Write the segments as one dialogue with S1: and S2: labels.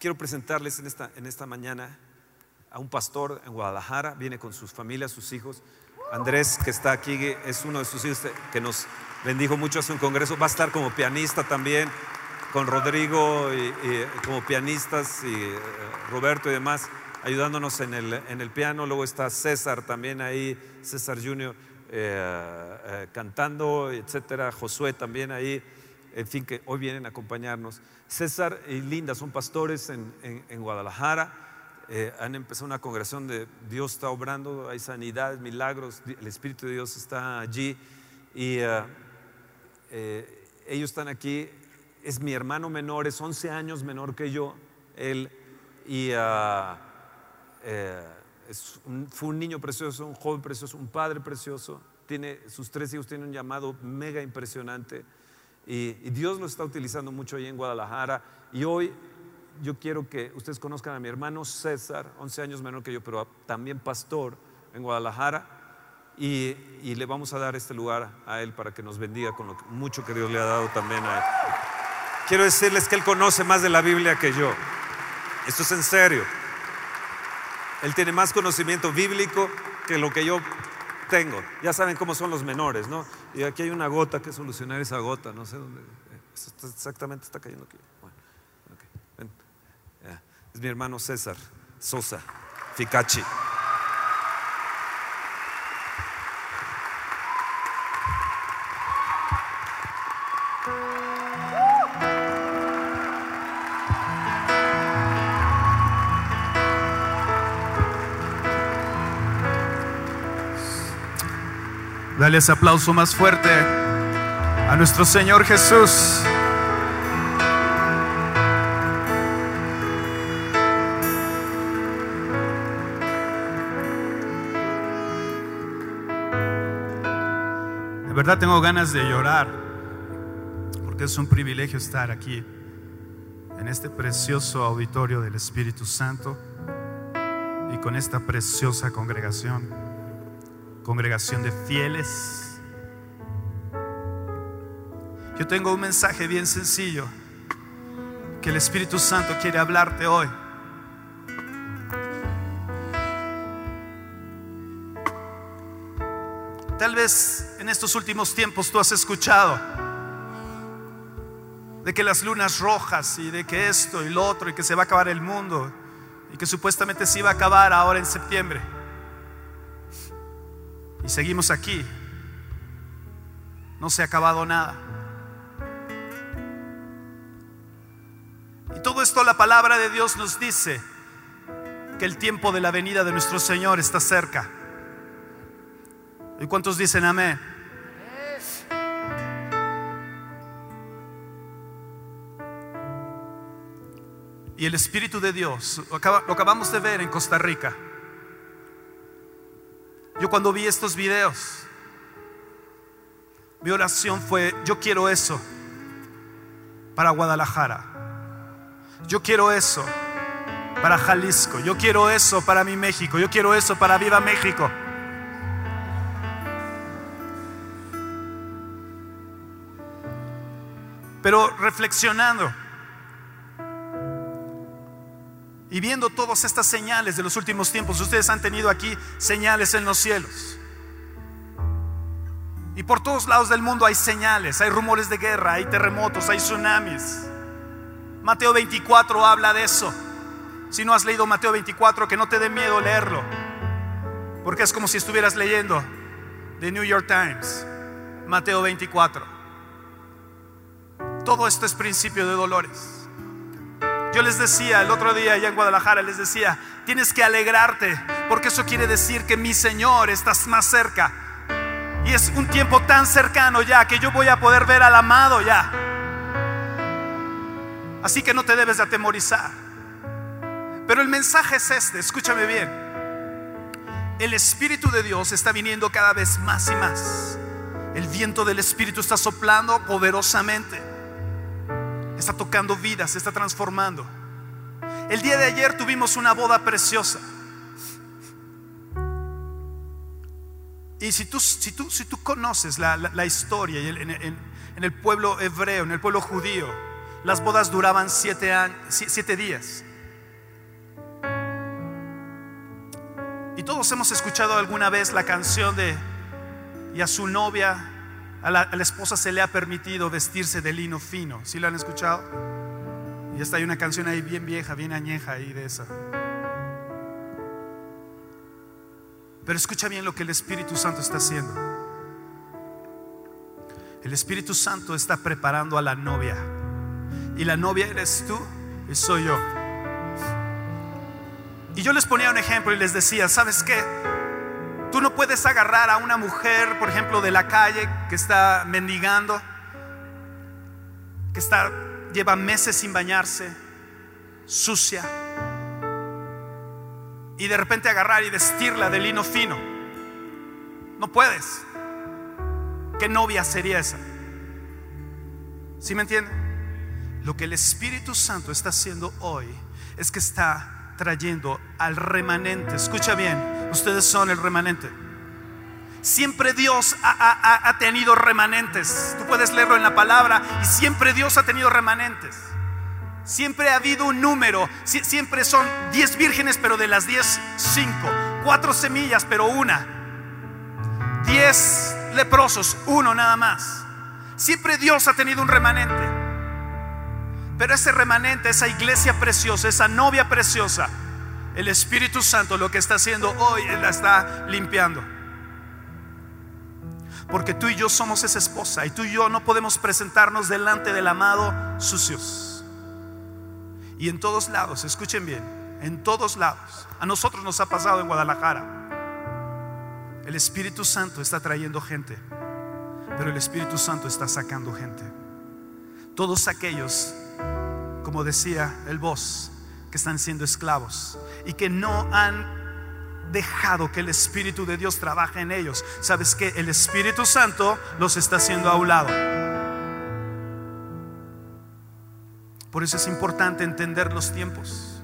S1: quiero presentarles en esta, en esta mañana a un pastor en Guadalajara, viene con sus familias, sus hijos. Andrés, que está aquí, es uno de sus hijos que nos bendijo mucho hace un congreso, va a estar como pianista también, con Rodrigo y, como pianistas y eh, Roberto y demás, ayudándonos en el, en el piano. Luego está César también ahí, César Junior, eh, eh, cantando, etcétera. Josué también ahí, en fin, que hoy vienen a acompañarnos. César y Linda son pastores en, Guadalajara eh, han empezado una congregación de Dios está obrando, hay sanidades, milagros, el Espíritu de Dios está allí y eh, eh, ellos están aquí. Es mi hermano menor, es 11 años menor que yo, él, y fue un niño precioso, un joven precioso, un padre precioso. Tiene, sus tres hijos tienen un llamado mega impresionante y, y Dios lo está utilizando mucho ahí en Guadalajara. Y hoy yo quiero que ustedes conozcan a mi hermano César, 11 años menor que yo, pero también pastor en Guadalajara, y, le vamos a dar este lugar a él para que nos bendiga con lo mucho que Dios le ha dado también a él. Quiero decirles que él conoce más de la Biblia que yo. Esto es en serio. Él tiene más conocimiento bíblico que lo que yo tengo. Ya saben cómo son los menores, ¿no? Y aquí hay una gota que solucionar esa gota, no sé dónde. Exactamente está cayendo aquí. Es mi hermano César Sosa Ficachi.
S2: Dale ese aplauso más fuerte a nuestro Señor Jesús. verdad tengo ganas de llorar, porque es un privilegio estar aquí, en este precioso auditorio del Espíritu Santo y con esta preciosa congregación, congregación de fieles. Yo tengo un mensaje bien sencillo que el Espíritu Santo quiere hablarte hoy. Tal vez en estos últimos tiempos tú has escuchado de que las lunas rojas y de que esto y lo otro y que se va a acabar el mundo y que supuestamente se iba a acabar ahora en septiembre. Seguimos aquí. No se ha acabado nada. Y todo esto la palabra de Dios nos dice que el tiempo de la venida de nuestro Señor está cerca. ¿Y cuántos dicen amén? Y el Espíritu de Dios, lo acabamos de ver en Costa Rica. Yo cuando vi estos videos, mi oración fue, yo quiero eso para Guadalajara. Yo quiero eso para Jalisco. Yo quiero eso para mi México. Yo quiero eso para Viva México. Pero reflexionando viendo todas estas señales de los últimos tiempos, ustedes han tenido aquí señales en los cielos. Y por todos lados del mundo hay señales, hay rumores de guerra, hay terremotos, hay tsunamis. Mateo 24 habla de eso. Si no has leído Mateo 24, que no te dé miedo leerlo, porque es como si estuvieras leyendo The New York Times, Mateo 24. Todo esto es principio de dolores. Yo les decía el otro día allá en Guadalajara, les decía, tienes que alegrarte, porque eso quiere decir que mi Señor está más cerca. Y es un tiempo tan cercano ya que yo voy a poder ver al amado ya. Así que no te debes de atemorizar. Pero el mensaje es este, escúchame bien. El Espíritu de Dios está viniendo cada vez más y más. El viento del Espíritu está soplando poderosamente está tocando vidas, está transformando. El día de ayer tuvimos una boda preciosa. Y si tú, si tú, si tú conoces la, historia en, en, el pueblo hebreo, en el pueblo judío, las bodas duraban siete, siete días. Y todos hemos escuchado alguna vez la canción de Y a su novia a la, esposa se le ha permitido vestirse de lino fino. ¿Sí la han escuchado? Y esta hay una canción ahí bien vieja, bien añeja ahí de esa. Pero escucha bien lo que el Espíritu Santo está haciendo. El Espíritu Santo está preparando a la novia. Y la novia eres tú y soy yo. Y yo les ponía un ejemplo y les decía, ¿sabes qué? Tú no puedes agarrar a una mujer, por ejemplo, de la calle que está mendigando, que está lleva meses sin bañarse, sucia, y de repente agarrar y vestirla de lino fino. No puedes. ¿Qué novia sería esa? ¿Sí me entienden? Lo que el Espíritu Santo está haciendo hoy es que está trayendo al remanente. Escucha bien, ustedes son el remanente. Siempre Dios ha, ha, ha, tenido remanentes. Tú puedes leerlo en la palabra y siempre Dios ha tenido remanentes. Siempre ha habido un número. Siempre son 10 vírgenes, pero de las 10, 5. Cuatro semillas, pero una. 10 leprosos, uno nada más. Siempre Dios ha tenido un remanente. Pero ese remanente, esa iglesia preciosa, esa novia preciosa, el Espíritu Santo lo que está haciendo hoy, Él la está limpiando. Porque tú y yo somos esa esposa y tú y yo no podemos presentarnos delante del amado sucios. Y en todos lados, escuchen bien, en todos lados, a nosotros nos ha pasado en Guadalajara. El Espíritu Santo está trayendo gente, pero el Espíritu Santo está sacando gente. Todos aquellos, como decía el voz, que están siendo esclavos y que no han dejado que el Espíritu de Dios trabaje en ellos. ¿Sabes que El Espíritu Santo los está haciendo a un lado. Por eso es importante entender los tiempos.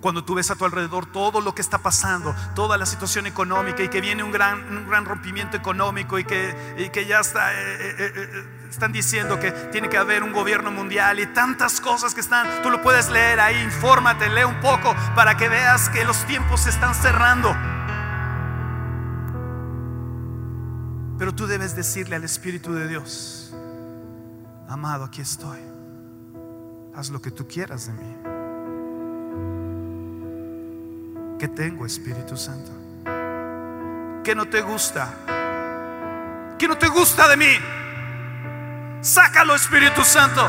S2: Cuando tú ves a tu alrededor todo lo que está pasando, toda la situación económica y que viene un gran, un gran rompimiento económico y que, y que ya está, eh, eh, eh, están diciendo que tiene que haber un gobierno mundial y tantas cosas que están, tú lo puedes leer ahí, infórmate, lee un poco para que veas que los tiempos se están cerrando. Pero tú debes decirle al Espíritu de Dios, amado, aquí estoy, haz lo que tú quieras de mí. ¿Qué tengo, Espíritu Santo? ¿Qué no te gusta? ¿Qué no te gusta de mí? Sácalo, Espíritu Santo.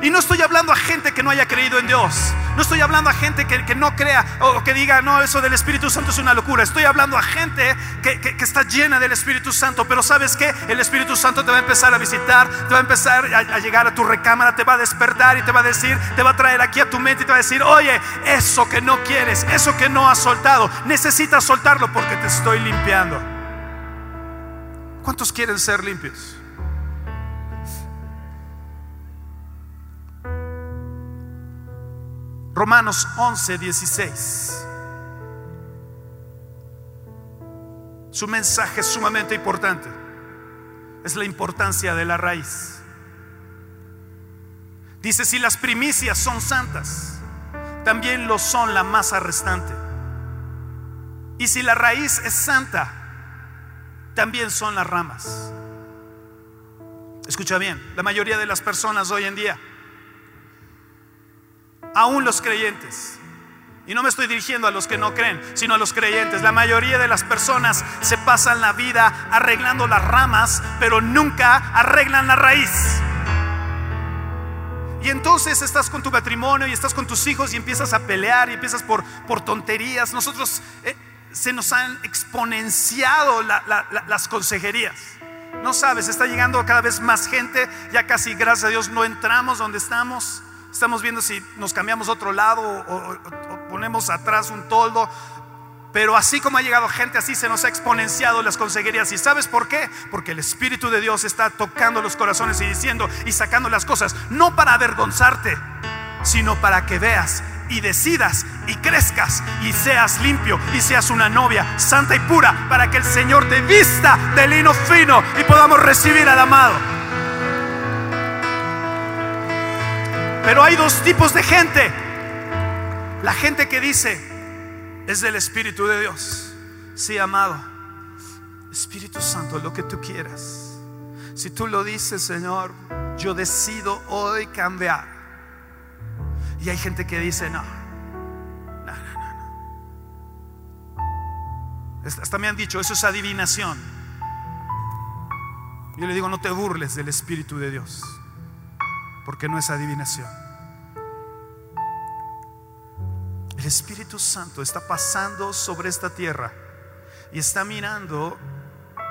S2: Y no estoy hablando a gente que no haya creído en Dios. No estoy hablando a gente que, que no crea o que diga, no, eso del Espíritu Santo es una locura. Estoy hablando a gente que, que, está llena del Espíritu Santo. Pero sabes que el Espíritu Santo te va a empezar a visitar, te va a empezar a, a, llegar a tu recámara, te va a despertar y te va a decir, te va a traer aquí a tu mente y te va a decir, oye, eso que no quieres, eso que no has soltado, necesitas soltarlo porque te estoy limpiando. ¿Cuántos quieren ser limpios? Romanos 11, 16. Su mensaje es sumamente importante. Es la importancia de la raíz. Dice, si las primicias son santas, también lo son la masa restante. Y si la raíz es santa, también son las ramas. Escucha bien, la mayoría de las personas hoy en día aún los creyentes. Y no me estoy dirigiendo a los que no creen, sino a los creyentes. La mayoría de las personas se pasan la vida arreglando las ramas, pero nunca arreglan la raíz. Y entonces estás con tu matrimonio y estás con tus hijos y empiezas a pelear y empiezas por, por tonterías. Nosotros eh, se nos han exponenciado la, la, la, las consejerías. No sabes, está llegando cada vez más gente. Ya casi, gracias a Dios, no entramos donde estamos. Estamos viendo si nos cambiamos a otro lado o, ponemos atrás un toldo. Pero así como ha llegado gente, así se nos ha exponenciado las consejerías. ¿Y sabes por qué? Porque el Espíritu de Dios está tocando los corazones y diciendo y sacando las cosas, no para avergonzarte, sino para que veas y decidas y crezcas y seas limpio y seas una novia santa y pura para que el Señor te vista de lino fino y podamos recibir al amado. Pero hay dos tipos de gente. La gente que dice es del Espíritu de Dios. Sí, amado. Espíritu Santo, lo que tú quieras. Si tú lo dices, Señor, yo decido hoy cambiar. Y hay gente que dice, no, no, no, no. Hasta me han dicho, eso es adivinación. Yo le digo, no te burles del Espíritu de Dios, porque no es adivinación. El Espíritu Santo está pasando sobre esta tierra y está mirando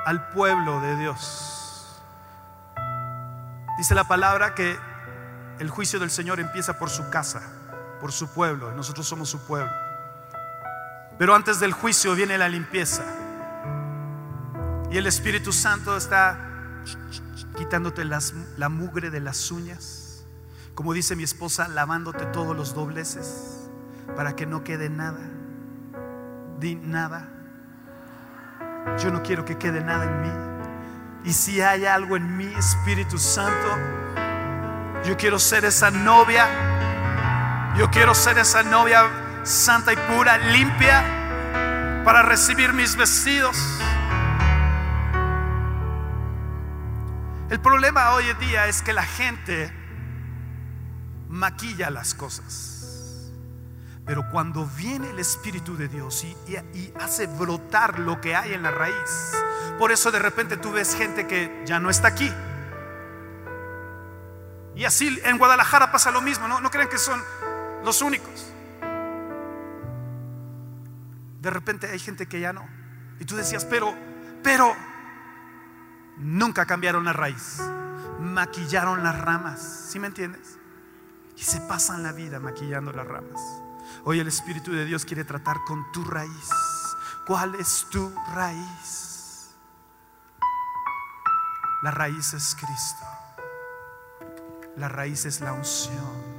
S2: al pueblo de Dios. Dice la palabra que el juicio del Señor empieza por su casa, por su pueblo, y nosotros somos su pueblo. Pero antes del juicio viene la limpieza. Y el Espíritu Santo está quitándote la mugre de las uñas. Como dice mi esposa, lavándote todos los dobleces para que no quede nada. Di nada. Yo no quiero que quede nada en mí. Y si hay algo en mí, Espíritu Santo, yo quiero ser esa novia. Yo quiero ser esa novia santa y pura, limpia, para recibir mis vestidos. El problema hoy en día es que la gente maquilla las cosas. Pero cuando viene el Espíritu de Dios y, hace brotar lo que hay en la raíz, por eso de repente tú ves gente que ya no está aquí. Y así en Guadalajara pasa lo mismo, no, no crean que son los únicos. De repente hay gente que ya no. Y tú decías, pero, pero, nunca cambiaron la raíz. Maquillaron las ramas. ¿Sí me entiendes? Y se pasan la vida maquillando las ramas. Hoy el Espíritu de Dios quiere tratar con tu raíz. ¿Cuál es tu raíz? La raíz es Cristo. La raíz es la unción.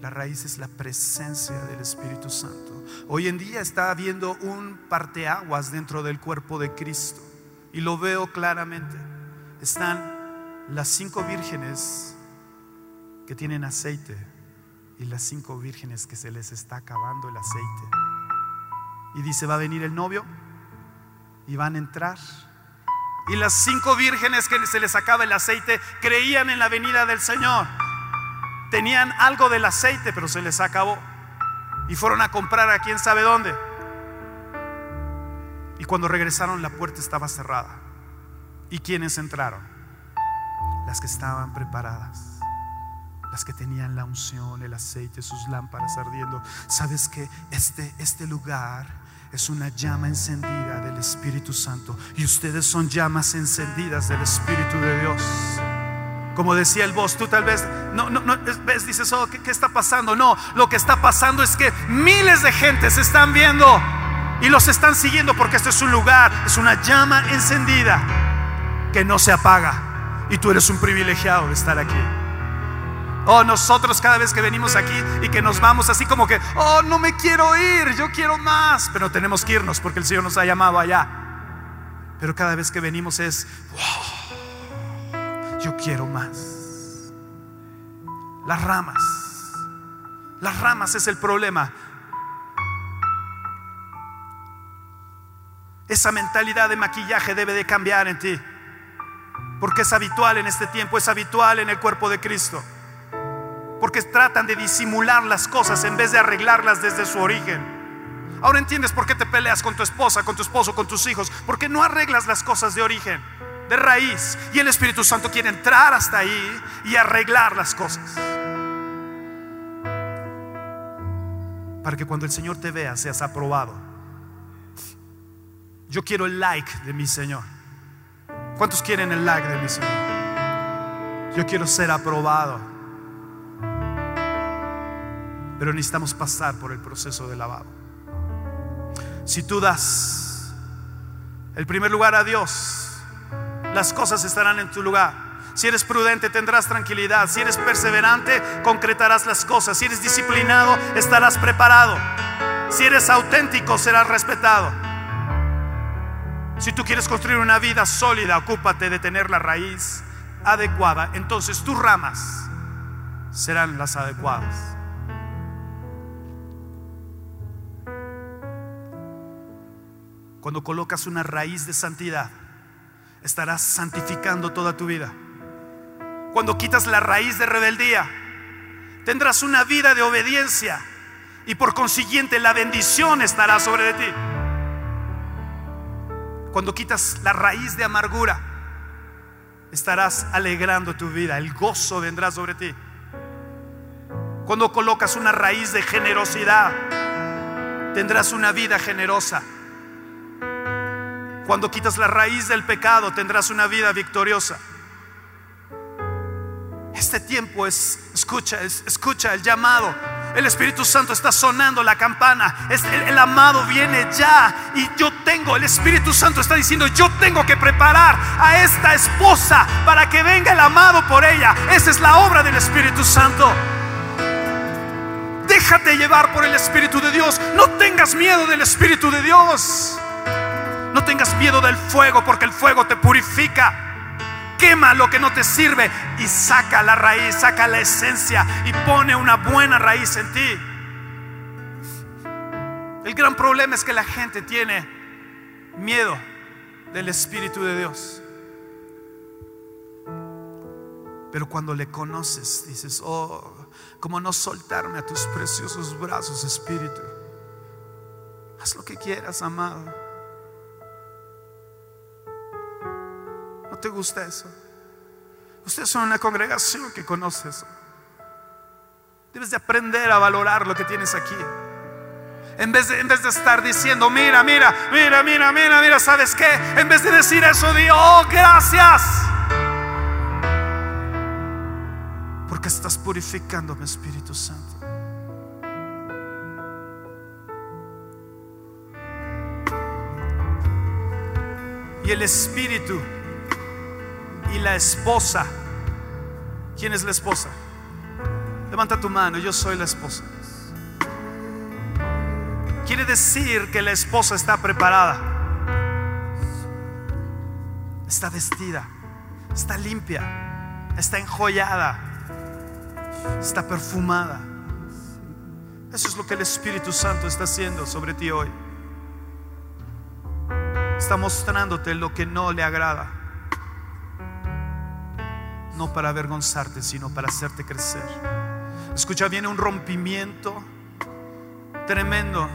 S2: La raíz es la presencia del Espíritu Santo. Hoy en día está habiendo un parteaguas dentro del cuerpo de Cristo. Y lo veo claramente. Están las cinco vírgenes que tienen aceite y las cinco vírgenes que se les está acabando el aceite. Y dice, va a venir el novio y van a entrar. Y las cinco vírgenes que se les acaba el aceite creían en la venida del Señor. Tenían algo del aceite, pero se les acabó. Y fueron a comprar a quién sabe dónde. Y cuando regresaron la puerta estaba cerrada. ¿Y quiénes entraron? Las que estaban preparadas las que tenían la unción, el aceite, sus lámparas ardiendo. Sabes que este, este lugar es una llama encendida del Espíritu Santo y ustedes son llamas encendidas del Espíritu de Dios. Como decía el voz, tú tal vez no, no, no ves, dices, oh, ¿qué, ¿qué está pasando? No, lo que está pasando es que miles de gente se están viendo y los están siguiendo porque este es un lugar, es una llama encendida que no se apaga. Y tú eres un privilegiado de estar aquí. Oh, nosotros cada vez que venimos aquí y que nos vamos así como que, oh, no me quiero ir, yo quiero más, pero tenemos que irnos porque el Señor nos ha llamado allá. Pero cada vez que venimos es, yo quiero más. Las ramas, las ramas es el problema. Esa mentalidad de maquillaje debe de cambiar en ti. Porque es habitual en este tiempo, es habitual en el cuerpo de Cristo. Porque tratan de disimular las cosas en vez de arreglarlas desde su origen. Ahora entiendes por qué te peleas con tu esposa, con tu esposo, con tus hijos. Porque no arreglas las cosas de origen, de raíz. Y el Espíritu Santo quiere entrar hasta ahí y arreglar las cosas. Para que cuando el Señor te vea seas aprobado. Yo quiero el like de mi Señor. ¿Cuántos quieren el like de mi Señor? Yo quiero ser aprobado. Pero necesitamos pasar por el proceso de lavado. Si tú das el primer lugar a Dios, las cosas estarán en tu lugar. Si eres prudente, tendrás tranquilidad. Si eres perseverante, concretarás las cosas. Si eres disciplinado, estarás preparado. Si eres auténtico, serás respetado. Si tú quieres construir una vida sólida, ocúpate de tener la raíz adecuada. Entonces tus ramas serán las adecuadas. Cuando colocas una raíz de santidad, estarás santificando toda tu vida. Cuando quitas la raíz de rebeldía, tendrás una vida de obediencia y por consiguiente la bendición estará sobre ti. Cuando quitas la raíz de amargura, estarás alegrando tu vida, el gozo vendrá sobre ti. Cuando colocas una raíz de generosidad, tendrás una vida generosa. Cuando quitas la raíz del pecado, tendrás una vida victoriosa. Este tiempo es, escucha, escucha el llamado. El Espíritu Santo está sonando la campana. el, el, amado viene ya. Y yo tengo, el Espíritu Santo está diciendo, yo tengo que preparar a esta esposa para que venga el amado por ella. Esa es la obra del Espíritu Santo. Déjate llevar por el Espíritu de Dios. No tengas miedo del Espíritu de Dios. No tengas miedo del fuego porque el fuego te purifica. Quema lo que no te sirve y saca la raíz, saca la esencia y pone una buena raíz en ti. El gran problema es que la gente tiene miedo del Espíritu de Dios. Pero cuando le conoces, dices, oh, como no soltarme a tus preciosos brazos, Espíritu. Haz lo que quieras, amado. Te gusta eso? Ustedes son una congregación que conoce eso. Debes de aprender a valorar lo que tienes aquí. En vez, de, estar diciendo, mira, mira, mira, mira, mira, mira, ¿sabes qué? En vez de decir eso, di, oh, gracias. Porque estás purificando mi Espíritu Santo. Y el Espíritu la esposa. ¿Quién es la esposa? Levanta tu mano, yo soy la esposa. Quiere decir que la esposa está preparada. Está vestida, está limpia, está enjollada, está perfumada. Eso es lo que el Espíritu Santo está haciendo sobre ti hoy. Está mostrándote lo que no le agrada no para avergonzarte, sino para hacerte crecer. Escucha, viene un rompimiento tremendo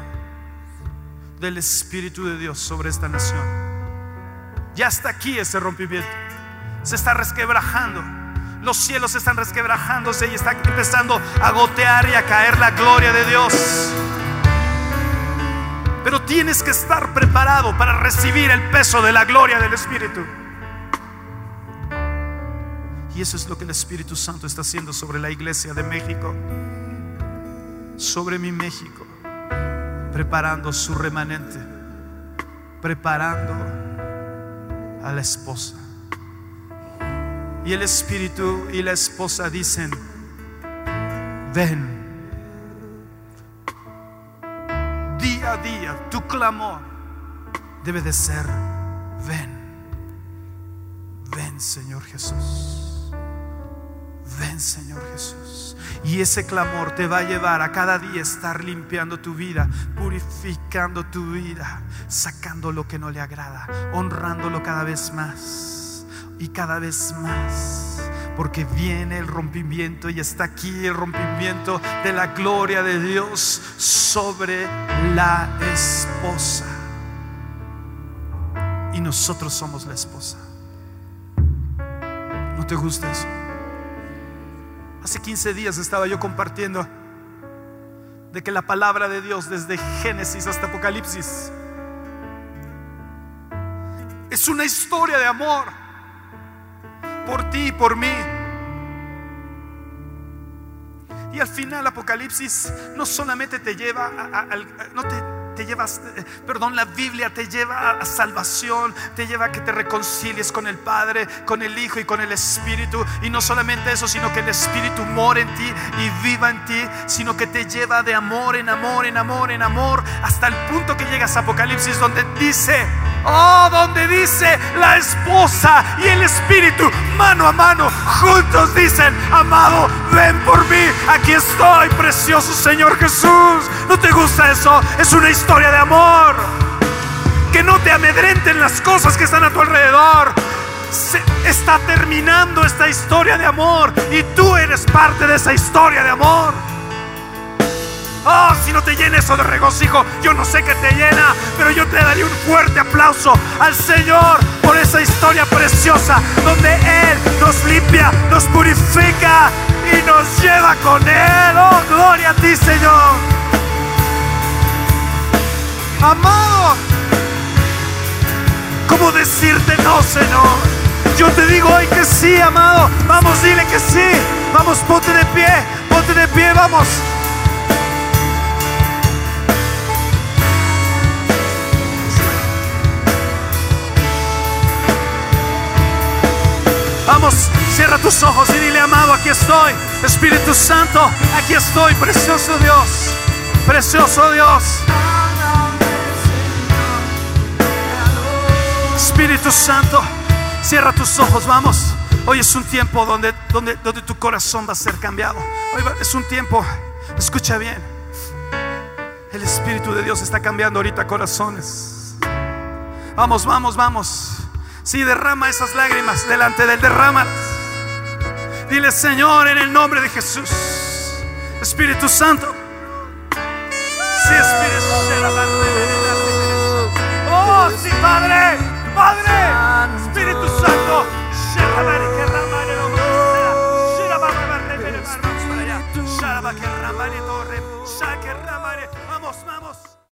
S2: del Espíritu de Dios sobre esta nación. Ya está aquí ese rompimiento. Se está resquebrajando. Los cielos están resquebrajándose y está empezando a gotear y a caer la gloria de Dios. Pero tienes que estar preparado para recibir el peso de la gloria del Espíritu. Y eso es lo que el Espíritu Santo está haciendo sobre la iglesia de México, sobre mi México, preparando su remanente, preparando a la esposa. Y el Espíritu y la esposa dicen, ven, día a día, tu clamor debe de ser, ven, ven Señor Jesús. Ven Señor Jesús. Y ese clamor te va a llevar a cada día estar limpiando tu vida, purificando tu vida, sacando lo que no le agrada, honrándolo cada vez más y cada vez más. Porque viene el rompimiento y está aquí el rompimiento de la gloria de Dios sobre la esposa. Y nosotros somos la esposa. ¿No te gusta eso? Hace 15 días estaba yo compartiendo de que la palabra de Dios desde Génesis hasta Apocalipsis es una historia de amor por ti y por mí. Y al final Apocalipsis no solamente te lleva a, te llevas, eh, perdón, la Biblia te lleva a salvación, te lleva a que te reconcilies con el Padre, con el Hijo y con el Espíritu. Y no solamente eso, sino que el Espíritu mora en ti y viva en ti, sino que te lleva de amor en amor, en amor, en amor, hasta el punto que llegas a Apocalipsis donde dice, oh, donde dice la esposa y el Espíritu, mano a mano, juntos dicen, amado, ven por mí, aquí estoy, precioso Señor Jesús. ¿No te gusta eso? Es una historia de amor. que no te amedrenten las cosas que están a tu alrededor. Se está terminando esta historia de amor y tú eres parte de esa historia de amor. Oh, si no te llena eso de regocijo, yo no sé qué te llena, pero yo te daría un fuerte aplauso al Señor por esa historia preciosa donde Él nos limpia, nos purifica y nos lleva con Él. Oh, gloria a ti, Señor. Amado, ¿cómo decirte no, Señor? Yo te digo hoy que sí, amado. Vamos, dile que sí. Vamos, ponte de pie, ponte de pie, vamos. Cierra tus ojos y dile, amado, aquí estoy. Espíritu Santo, aquí estoy, precioso Dios. Precioso Dios. Espíritu Santo, cierra tus ojos, vamos. Hoy es un tiempo donde, donde, donde tu corazón va a ser cambiado. Hoy es un tiempo, escucha bien. El Espíritu de Dios está cambiando ahorita corazones. Vamos, vamos, vamos. Si derrama esas lágrimas delante del derrama. Dile, Señor, en el nombre de Jesús. Espíritu Santo. Sí, Espíritu Oh, sí, Padre. Padre. Espíritu Santo. Vamos, vamos.